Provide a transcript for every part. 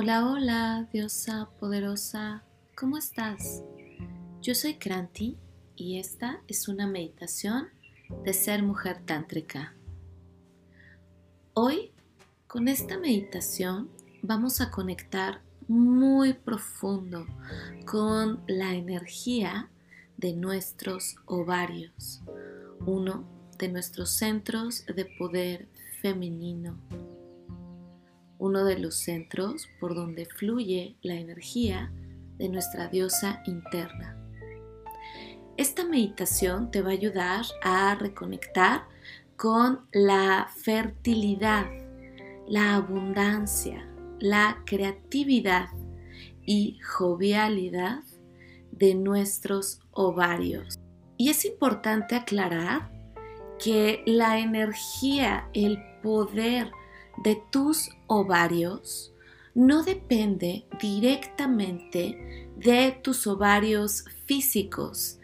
Hola, hola, diosa poderosa, ¿cómo estás? Yo soy Kranti y esta es una meditación de ser mujer tántrica. Hoy, con esta meditación, vamos a conectar muy profundo con la energía de nuestros ovarios, uno de nuestros centros de poder femenino uno de los centros por donde fluye la energía de nuestra diosa interna. Esta meditación te va a ayudar a reconectar con la fertilidad, la abundancia, la creatividad y jovialidad de nuestros ovarios. Y es importante aclarar que la energía, el poder de tus ovarios no depende directamente de tus ovarios físicos,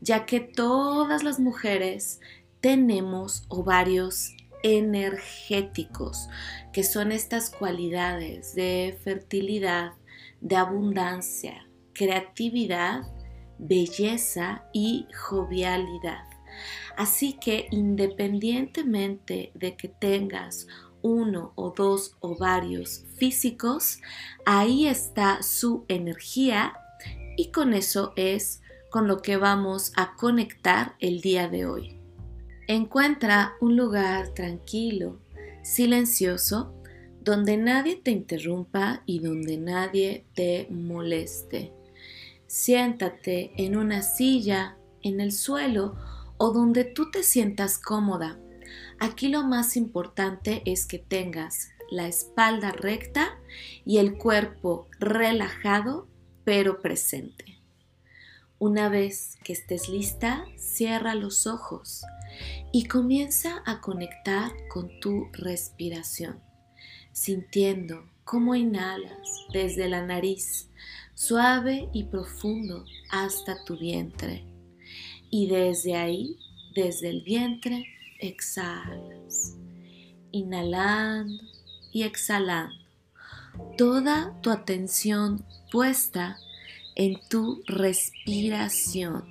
ya que todas las mujeres tenemos ovarios energéticos, que son estas cualidades de fertilidad, de abundancia, creatividad, belleza y jovialidad. Así que independientemente de que tengas uno o dos ovarios físicos, ahí está su energía y con eso es con lo que vamos a conectar el día de hoy. Encuentra un lugar tranquilo, silencioso, donde nadie te interrumpa y donde nadie te moleste. Siéntate en una silla, en el suelo o donde tú te sientas cómoda Aquí lo más importante es que tengas la espalda recta y el cuerpo relajado pero presente. Una vez que estés lista, cierra los ojos y comienza a conectar con tu respiración, sintiendo cómo inhalas desde la nariz, suave y profundo hasta tu vientre. Y desde ahí, desde el vientre, exhalas, inhalando y exhalando, toda tu atención puesta en tu respiración.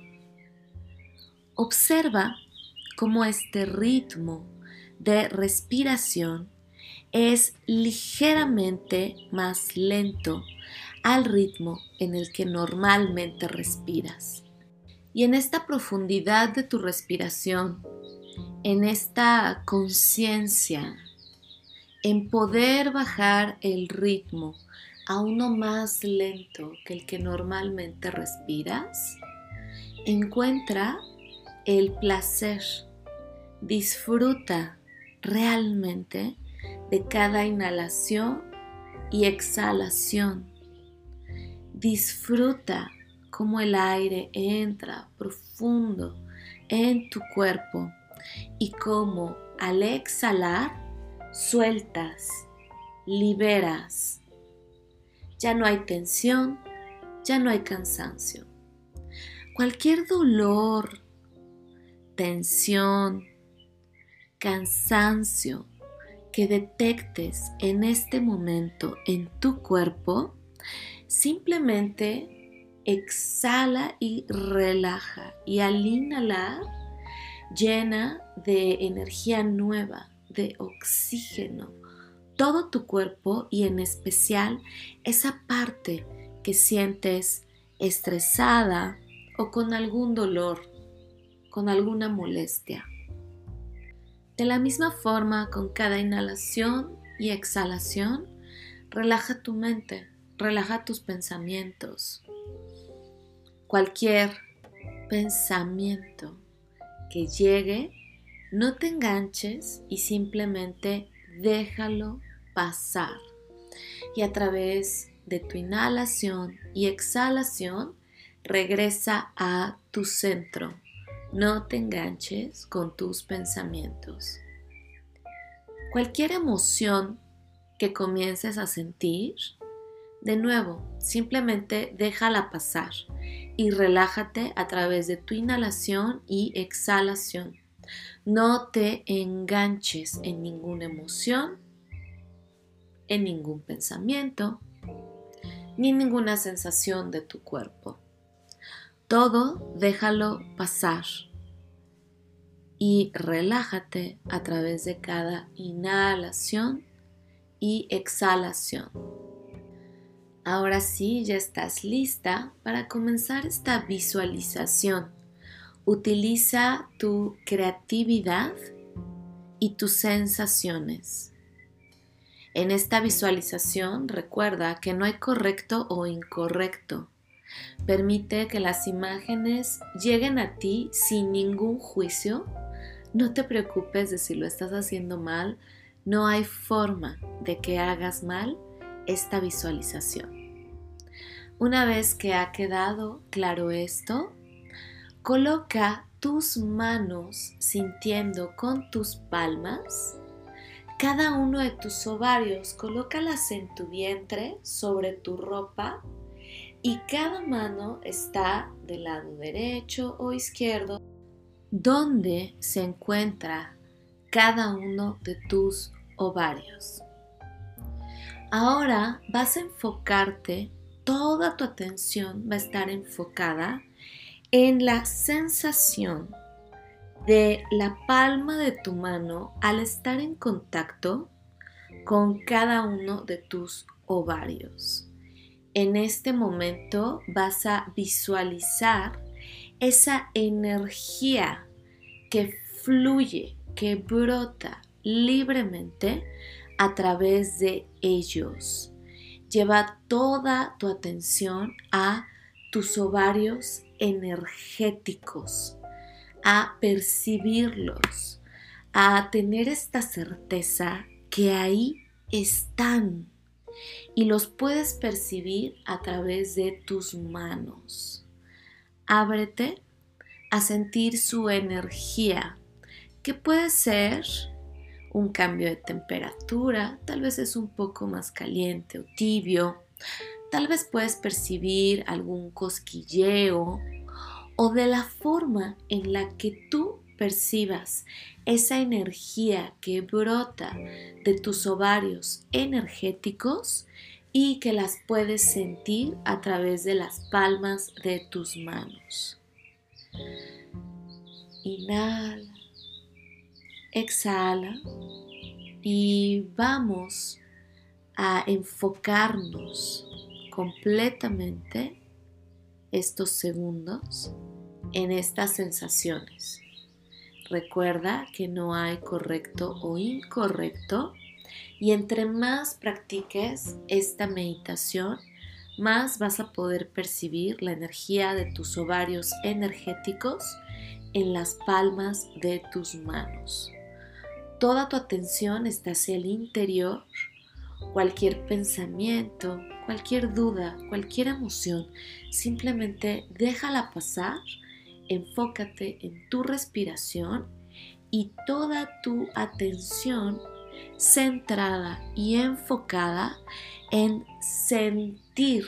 Observa cómo este ritmo de respiración es ligeramente más lento al ritmo en el que normalmente respiras. Y en esta profundidad de tu respiración en esta conciencia, en poder bajar el ritmo a uno más lento que el que normalmente respiras, encuentra el placer, disfruta realmente de cada inhalación y exhalación. Disfruta cómo el aire entra profundo en tu cuerpo y cómo al exhalar sueltas, liberas. Ya no hay tensión, ya no hay cansancio. Cualquier dolor, tensión, cansancio que detectes en este momento en tu cuerpo, simplemente exhala y relaja. Y al inhalar, llena de energía nueva, de oxígeno, todo tu cuerpo y en especial esa parte que sientes estresada o con algún dolor, con alguna molestia. De la misma forma, con cada inhalación y exhalación, relaja tu mente, relaja tus pensamientos. Cualquier pensamiento llegue, no te enganches y simplemente déjalo pasar. Y a través de tu inhalación y exhalación, regresa a tu centro. No te enganches con tus pensamientos. Cualquier emoción que comiences a sentir, de nuevo, simplemente déjala pasar y relájate a través de tu inhalación y exhalación. No te enganches en ninguna emoción, en ningún pensamiento, ni ninguna sensación de tu cuerpo. Todo déjalo pasar y relájate a través de cada inhalación y exhalación. Ahora sí, ya estás lista para comenzar esta visualización. Utiliza tu creatividad y tus sensaciones. En esta visualización recuerda que no hay correcto o incorrecto. Permite que las imágenes lleguen a ti sin ningún juicio. No te preocupes de si lo estás haciendo mal. No hay forma de que hagas mal esta visualización. Una vez que ha quedado claro esto, coloca tus manos sintiendo con tus palmas cada uno de tus ovarios, colócalas en tu vientre, sobre tu ropa y cada mano está del lado derecho o izquierdo donde se encuentra cada uno de tus ovarios. Ahora vas a enfocarte, toda tu atención va a estar enfocada en la sensación de la palma de tu mano al estar en contacto con cada uno de tus ovarios. En este momento vas a visualizar esa energía que fluye, que brota libremente a través de ellos. Lleva toda tu atención a tus ovarios energéticos a percibirlos, a tener esta certeza que ahí están y los puedes percibir a través de tus manos. Ábrete a sentir su energía, que puede ser un cambio de temperatura, tal vez es un poco más caliente o tibio, tal vez puedes percibir algún cosquilleo o de la forma en la que tú percibas esa energía que brota de tus ovarios energéticos y que las puedes sentir a través de las palmas de tus manos. Inhala, exhala y vamos a enfocarnos completamente estos segundos en estas sensaciones. Recuerda que no hay correcto o incorrecto y entre más practiques esta meditación, más vas a poder percibir la energía de tus ovarios energéticos en las palmas de tus manos. Toda tu atención está hacia el interior. Cualquier pensamiento, cualquier duda, cualquier emoción, simplemente déjala pasar enfócate en tu respiración y toda tu atención centrada y enfocada en sentir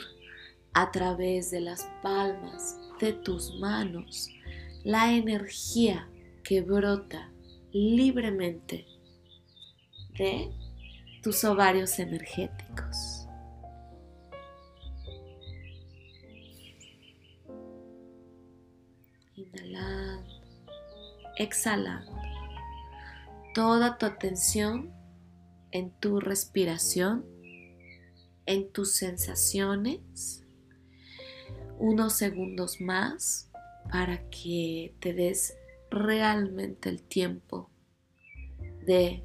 a través de las palmas de tus manos la energía que brota libremente de tus ovarios energéticos. inhalando, exhalando. Toda tu atención en tu respiración, en tus sensaciones. Unos segundos más para que te des realmente el tiempo de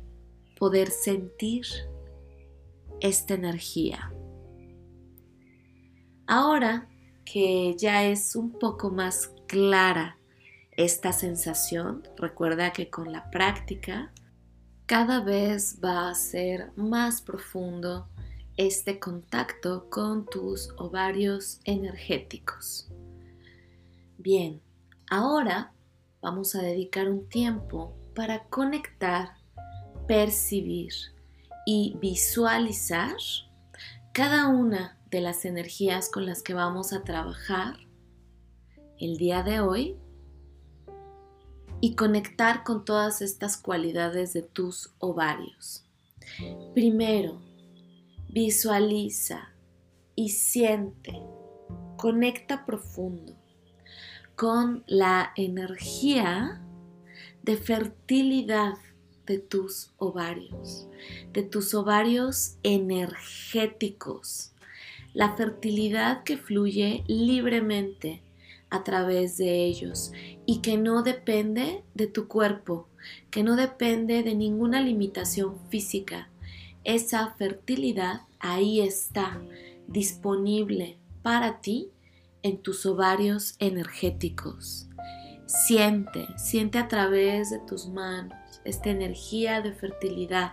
poder sentir esta energía. Ahora que ya es un poco más clara esta sensación, recuerda que con la práctica cada vez va a ser más profundo este contacto con tus ovarios energéticos. Bien, ahora vamos a dedicar un tiempo para conectar, percibir y visualizar cada una de las energías con las que vamos a trabajar el día de hoy y conectar con todas estas cualidades de tus ovarios. Primero, visualiza y siente, conecta profundo con la energía de fertilidad de tus ovarios, de tus ovarios energéticos, la fertilidad que fluye libremente a través de ellos y que no depende de tu cuerpo, que no depende de ninguna limitación física. Esa fertilidad ahí está, disponible para ti en tus ovarios energéticos. Siente, siente a través de tus manos esta energía de fertilidad.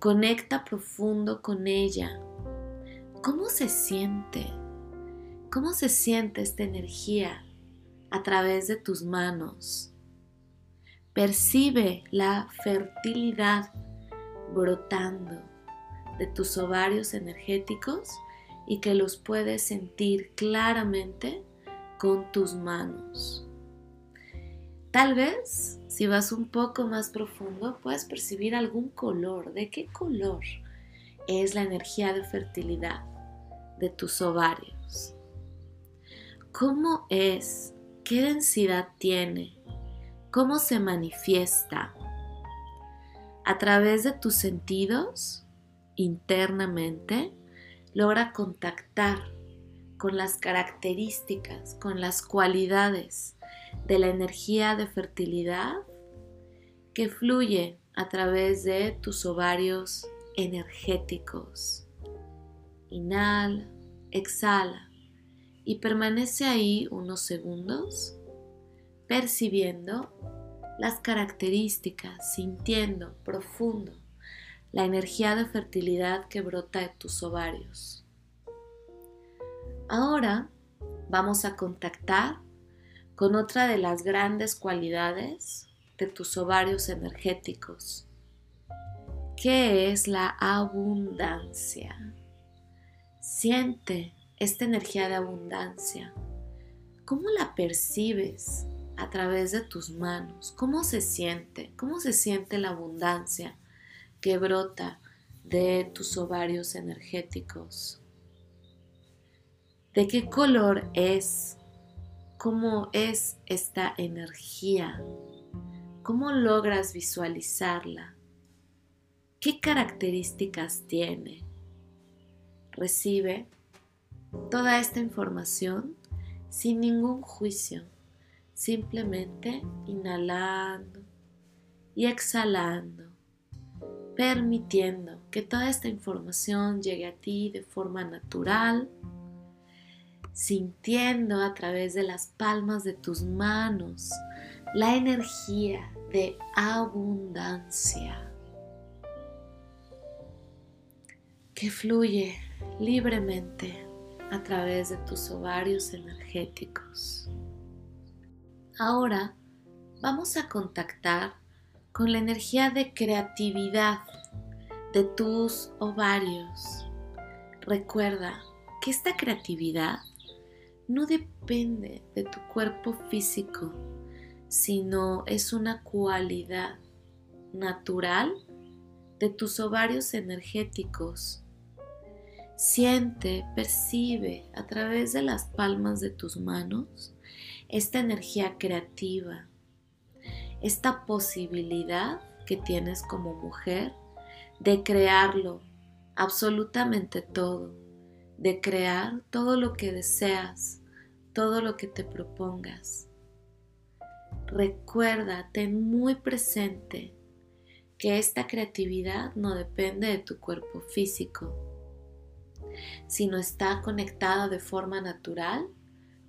Conecta profundo con ella. ¿Cómo se siente? ¿Cómo se siente esta energía a través de tus manos? Percibe la fertilidad brotando de tus ovarios energéticos y que los puedes sentir claramente con tus manos. Tal vez, si vas un poco más profundo, puedes percibir algún color. ¿De qué color es la energía de fertilidad de tus ovarios? ¿Cómo es? ¿Qué densidad tiene? ¿Cómo se manifiesta? A través de tus sentidos, internamente, logra contactar con las características, con las cualidades de la energía de fertilidad que fluye a través de tus ovarios energéticos. Inhala, exhala y permanece ahí unos segundos percibiendo las características, sintiendo profundo la energía de fertilidad que brota de tus ovarios. Ahora vamos a contactar con otra de las grandes cualidades de tus ovarios energéticos, que es la abundancia. Siente esta energía de abundancia. ¿Cómo la percibes a través de tus manos? ¿Cómo se siente? ¿Cómo se siente la abundancia que brota de tus ovarios energéticos? ¿De qué color es cómo es esta energía, cómo logras visualizarla, qué características tiene. Recibe toda esta información sin ningún juicio, simplemente inhalando y exhalando, permitiendo que toda esta información llegue a ti de forma natural sintiendo a través de las palmas de tus manos la energía de abundancia que fluye libremente a través de tus ovarios energéticos. Ahora vamos a contactar con la energía de creatividad de tus ovarios. Recuerda que esta creatividad no depende de tu cuerpo físico, sino es una cualidad natural de tus ovarios energéticos. Siente, percibe a través de las palmas de tus manos esta energía creativa, esta posibilidad que tienes como mujer de crearlo absolutamente todo, de crear todo lo que deseas todo lo que te propongas. Recuerda, ten muy presente que esta creatividad no depende de tu cuerpo físico, sino está conectada de forma natural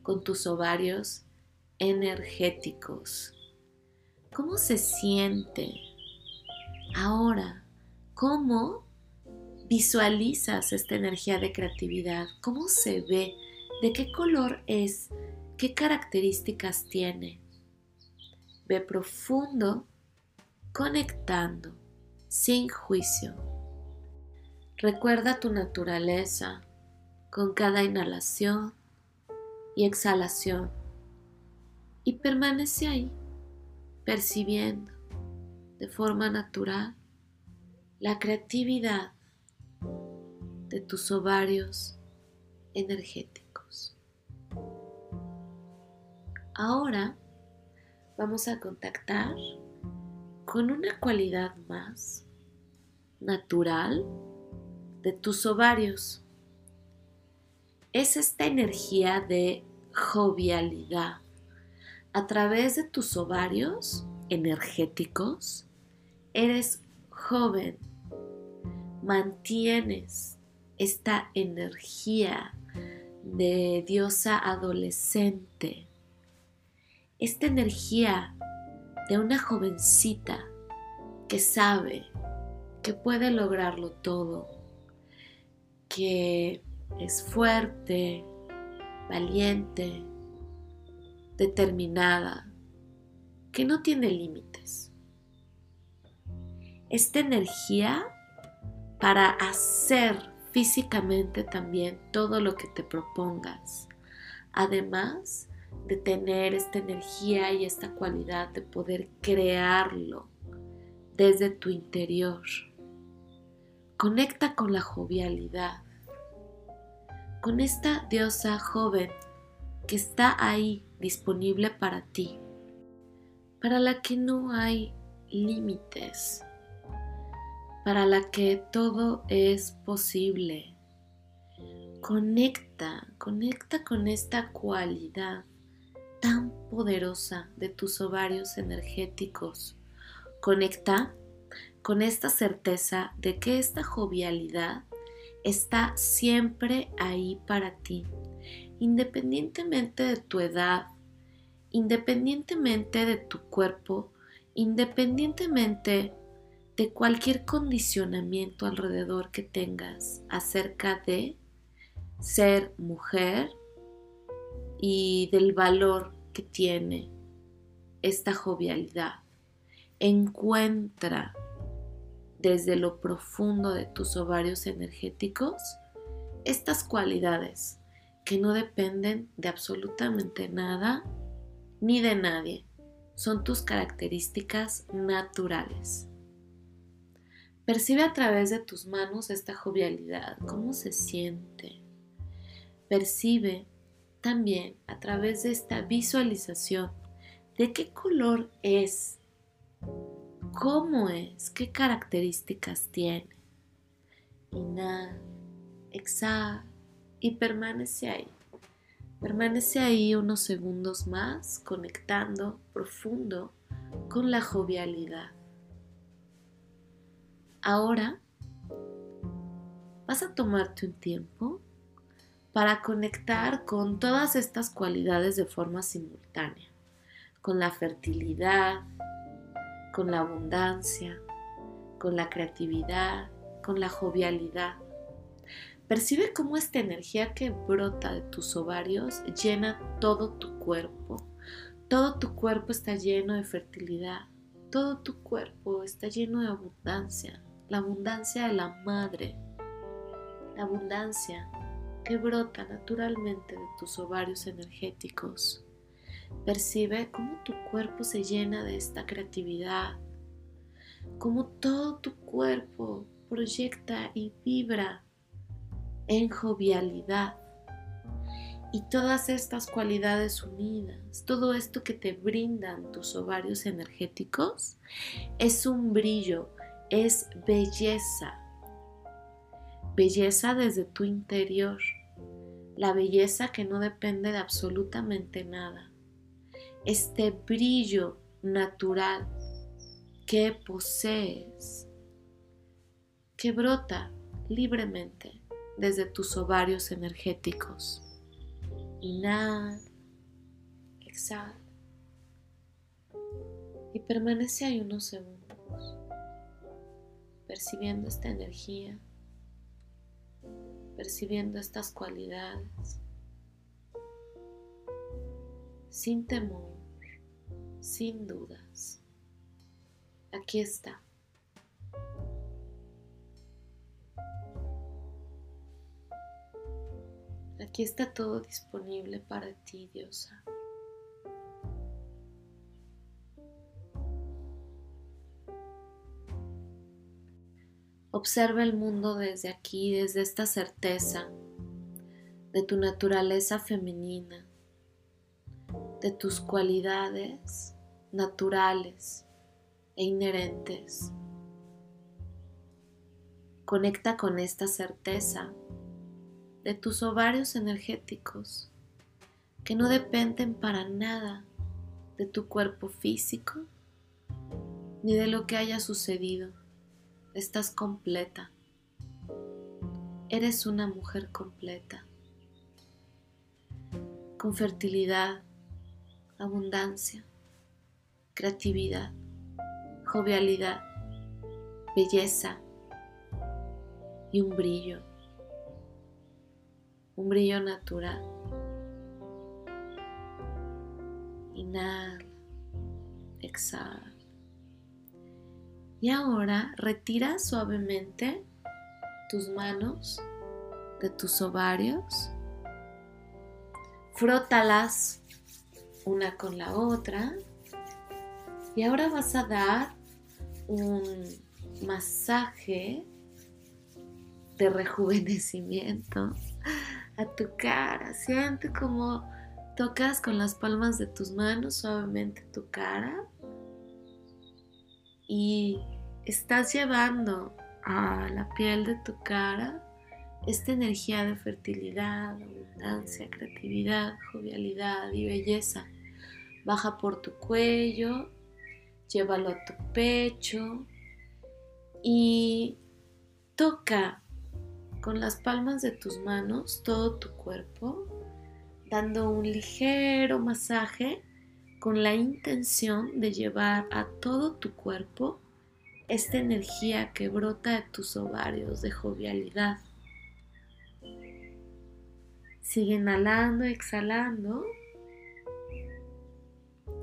con tus ovarios energéticos. ¿Cómo se siente ahora? ¿Cómo visualizas esta energía de creatividad? ¿Cómo se ve? ¿De qué color es? ¿Qué características tiene? Ve profundo, conectando, sin juicio. Recuerda tu naturaleza con cada inhalación y exhalación y permanece ahí, percibiendo de forma natural la creatividad de tus ovarios energéticos. Ahora vamos a contactar con una cualidad más natural de tus ovarios. Es esta energía de jovialidad. A través de tus ovarios energéticos, eres joven, mantienes esta energía de diosa adolescente, esta energía de una jovencita que sabe que puede lograrlo todo, que es fuerte, valiente, determinada, que no tiene límites. Esta energía para hacer físicamente también todo lo que te propongas, además de tener esta energía y esta cualidad de poder crearlo desde tu interior. Conecta con la jovialidad, con esta diosa joven que está ahí disponible para ti, para la que no hay límites, para la que todo es posible. Conecta, conecta con esta cualidad tan poderosa de tus ovarios energéticos. Conecta con esta certeza de que esta jovialidad está siempre ahí para ti, independientemente de tu edad, independientemente de tu cuerpo, independientemente de cualquier condicionamiento alrededor que tengas acerca de ser mujer y del valor que tiene esta jovialidad. Encuentra desde lo profundo de tus ovarios energéticos estas cualidades que no dependen de absolutamente nada ni de nadie. Son tus características naturales. Percibe a través de tus manos esta jovialidad, cómo se siente. Percibe también a través de esta visualización de qué color es cómo es, qué características tiene. Inhala, exhala y permanece ahí. Permanece ahí unos segundos más conectando profundo con la jovialidad. Ahora vas a tomarte un tiempo para conectar con todas estas cualidades de forma simultánea, con la fertilidad, con la abundancia, con la creatividad, con la jovialidad. Percibe cómo esta energía que brota de tus ovarios llena todo tu cuerpo. Todo tu cuerpo está lleno de fertilidad. Todo tu cuerpo está lleno de abundancia. La abundancia de la madre. La abundancia que brota naturalmente de tus ovarios energéticos. Percibe cómo tu cuerpo se llena de esta creatividad, cómo todo tu cuerpo proyecta y vibra en jovialidad. Y todas estas cualidades unidas, todo esto que te brindan tus ovarios energéticos, es un brillo, es belleza. Belleza desde tu interior. La belleza que no depende de absolutamente nada este brillo natural que posees, que brota libremente desde tus ovarios energéticos. Inhala, exhala y permanece ahí unos segundos, percibiendo esta energía, percibiendo estas cualidades sin temor, sin dudas. Aquí está. Aquí está todo disponible para ti, Diosa. Observa el mundo desde aquí, desde esta certeza de tu naturaleza femenina, de tus cualidades naturales e inherentes. Conecta con esta certeza de tus ovarios energéticos que no dependen para nada de tu cuerpo físico ni de lo que haya sucedido. Estás completa. Eres una mujer completa, con fertilidad, abundancia, creatividad, jovialidad, belleza y un brillo, un brillo natural. Inhala, exhala. Y ahora retira suavemente tus manos de tus ovarios, frótalas una con la otra y ahora vas a dar un masaje de rejuvenecimiento a tu cara. Siente como tocas con las palmas de tus manos suavemente tu cara y estás llevando a la piel de tu cara esta energía de fertilidad, abundancia, creatividad, jovialidad y belleza. Baja por tu cuello, llévalo a tu pecho y toca con las palmas de tus manos todo tu cuerpo, dando un ligero masaje con la intención de llevar a todo tu cuerpo esta energía que brota de tus ovarios de jovialidad. Sigue inhalando, exhalando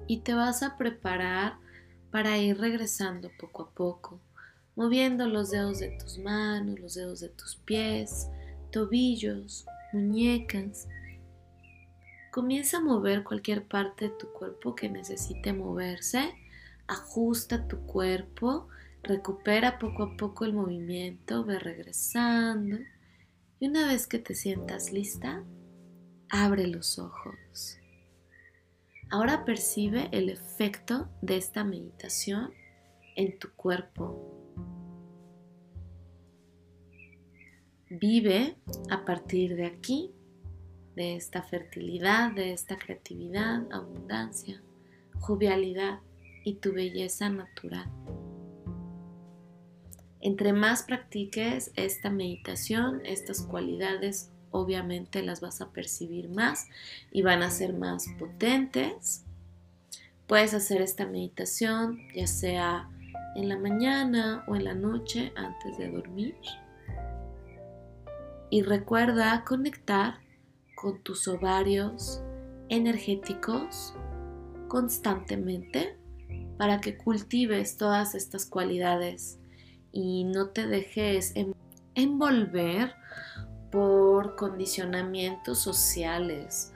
y te vas a preparar para ir regresando poco a poco, moviendo los dedos de tus manos, los dedos de tus pies, tobillos, muñecas, Comienza a mover cualquier parte de tu cuerpo que necesite moverse. Ajusta tu cuerpo, recupera poco a poco el movimiento, ve regresando. Y una vez que te sientas lista, abre los ojos. Ahora percibe el efecto de esta meditación en tu cuerpo. Vive a partir de aquí de esta fertilidad, de esta creatividad, abundancia, jovialidad y tu belleza natural. Entre más practiques esta meditación, estas cualidades obviamente las vas a percibir más y van a ser más potentes. Puedes hacer esta meditación ya sea en la mañana o en la noche antes de dormir. Y recuerda conectar con tus ovarios energéticos constantemente para que cultives todas estas cualidades y no te dejes envolver por condicionamientos sociales,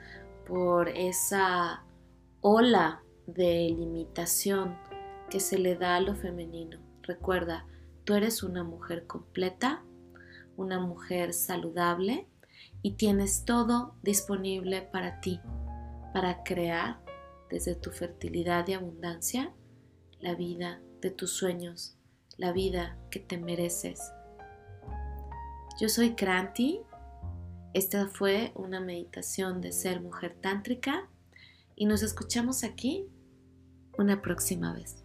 por esa ola de limitación que se le da a lo femenino. Recuerda, tú eres una mujer completa, una mujer saludable y tienes todo disponible para ti, para crear desde tu fertilidad y abundancia la vida de tus sueños, la vida que te mereces. Yo soy Kranti. Esta fue una meditación de ser mujer tántrica y nos escuchamos aquí una próxima vez.